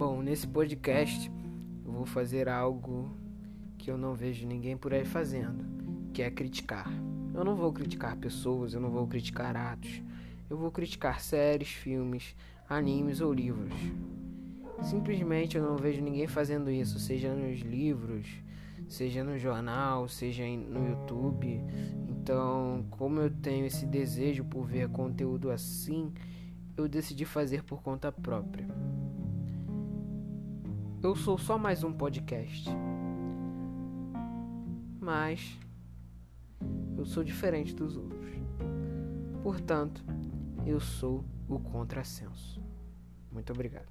Bom, nesse podcast eu vou fazer algo que eu não vejo ninguém por aí fazendo, que é criticar. Eu não vou criticar pessoas, eu não vou criticar atos. Eu vou criticar séries, filmes, animes ou livros. Simplesmente eu não vejo ninguém fazendo isso, seja nos livros, seja no jornal, seja no YouTube. Então, como eu tenho esse desejo por ver conteúdo assim, eu decidi fazer por conta própria. Eu sou só mais um podcast. Mas eu sou diferente dos outros. Portanto, eu sou o contrassenso. Muito obrigado.